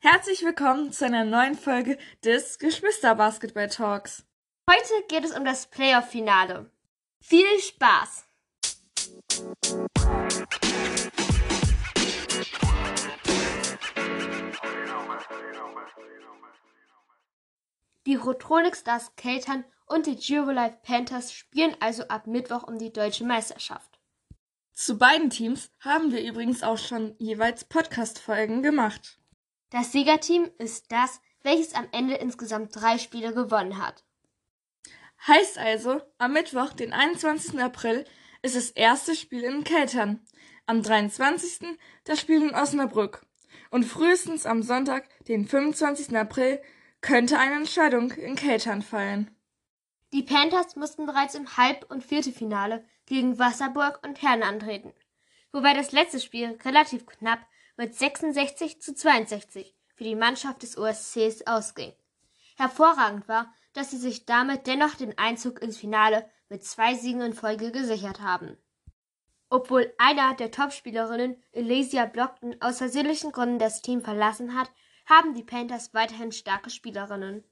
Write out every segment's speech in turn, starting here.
Herzlich willkommen zu einer neuen Folge des Geschwister-Basketball Talks. Heute geht es um das Playoff-Finale. Viel Spaß! Die Rotronic Stars Keltern und die Life Panthers spielen also ab Mittwoch um die deutsche Meisterschaft. Zu beiden Teams haben wir übrigens auch schon jeweils Podcast-Folgen gemacht. Das Siegerteam ist das, welches am Ende insgesamt drei Spiele gewonnen hat. Heißt also, am Mittwoch, den 21. April, ist das erste Spiel in Keltern. Am 23. das Spiel in Osnabrück. Und frühestens am Sonntag, den 25. April, könnte eine Entscheidung in Keltern fallen. Die Panthers mussten bereits im Halb- und Viertelfinale gegen Wasserburg und Herne antreten, wobei das letzte Spiel relativ knapp mit 66 zu 62 für die Mannschaft des OSCs ausging. Hervorragend war, dass sie sich damit dennoch den Einzug ins Finale mit zwei Siegen in Folge gesichert haben. Obwohl einer der Topspielerinnen, Elysia Blockton, aus versehentlichen Gründen das Team verlassen hat, haben die Panthers weiterhin starke Spielerinnen.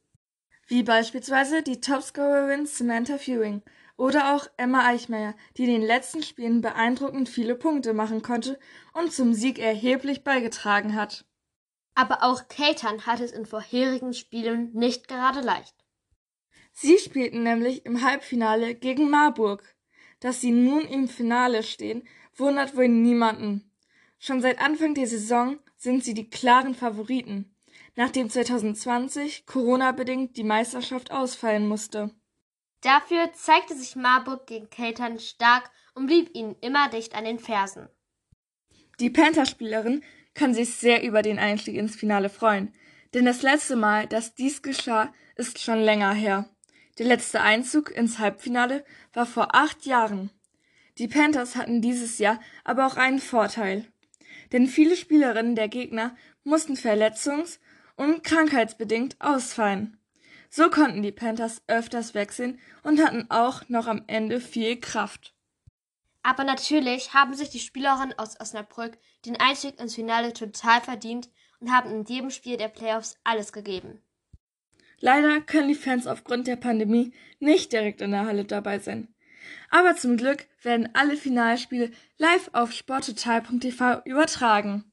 Wie beispielsweise die Topscorerin Samantha Fewing oder auch Emma Eichmeyer, die in den letzten Spielen beeindruckend viele Punkte machen konnte und zum Sieg erheblich beigetragen hat. Aber auch Keitern hat es in vorherigen Spielen nicht gerade leicht. Sie spielten nämlich im Halbfinale gegen Marburg. Dass sie nun im Finale stehen, wundert wohl niemanden. Schon seit Anfang der Saison sind sie die klaren Favoriten, nachdem 2020 Corona-bedingt die Meisterschaft ausfallen musste. Dafür zeigte sich Marburg gegen Keltern stark und blieb ihnen immer dicht an den Fersen. Die Panther-Spielerin kann sich sehr über den Einstieg ins Finale freuen, denn das letzte Mal, dass dies geschah, ist schon länger her. Der letzte Einzug ins Halbfinale war vor acht Jahren. Die Panthers hatten dieses Jahr aber auch einen Vorteil. Denn viele Spielerinnen der Gegner mussten verletzungs- und krankheitsbedingt ausfallen. So konnten die Panthers öfters wechseln und hatten auch noch am Ende viel Kraft. Aber natürlich haben sich die Spielerinnen aus Osnabrück den Einstieg ins Finale total verdient und haben in jedem Spiel der Playoffs alles gegeben. Leider können die Fans aufgrund der Pandemie nicht direkt in der Halle dabei sein. Aber zum Glück werden alle Finalspiele live auf sporttotal.tv übertragen.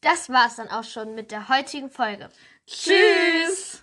Das war's dann auch schon mit der heutigen Folge. Tschüss!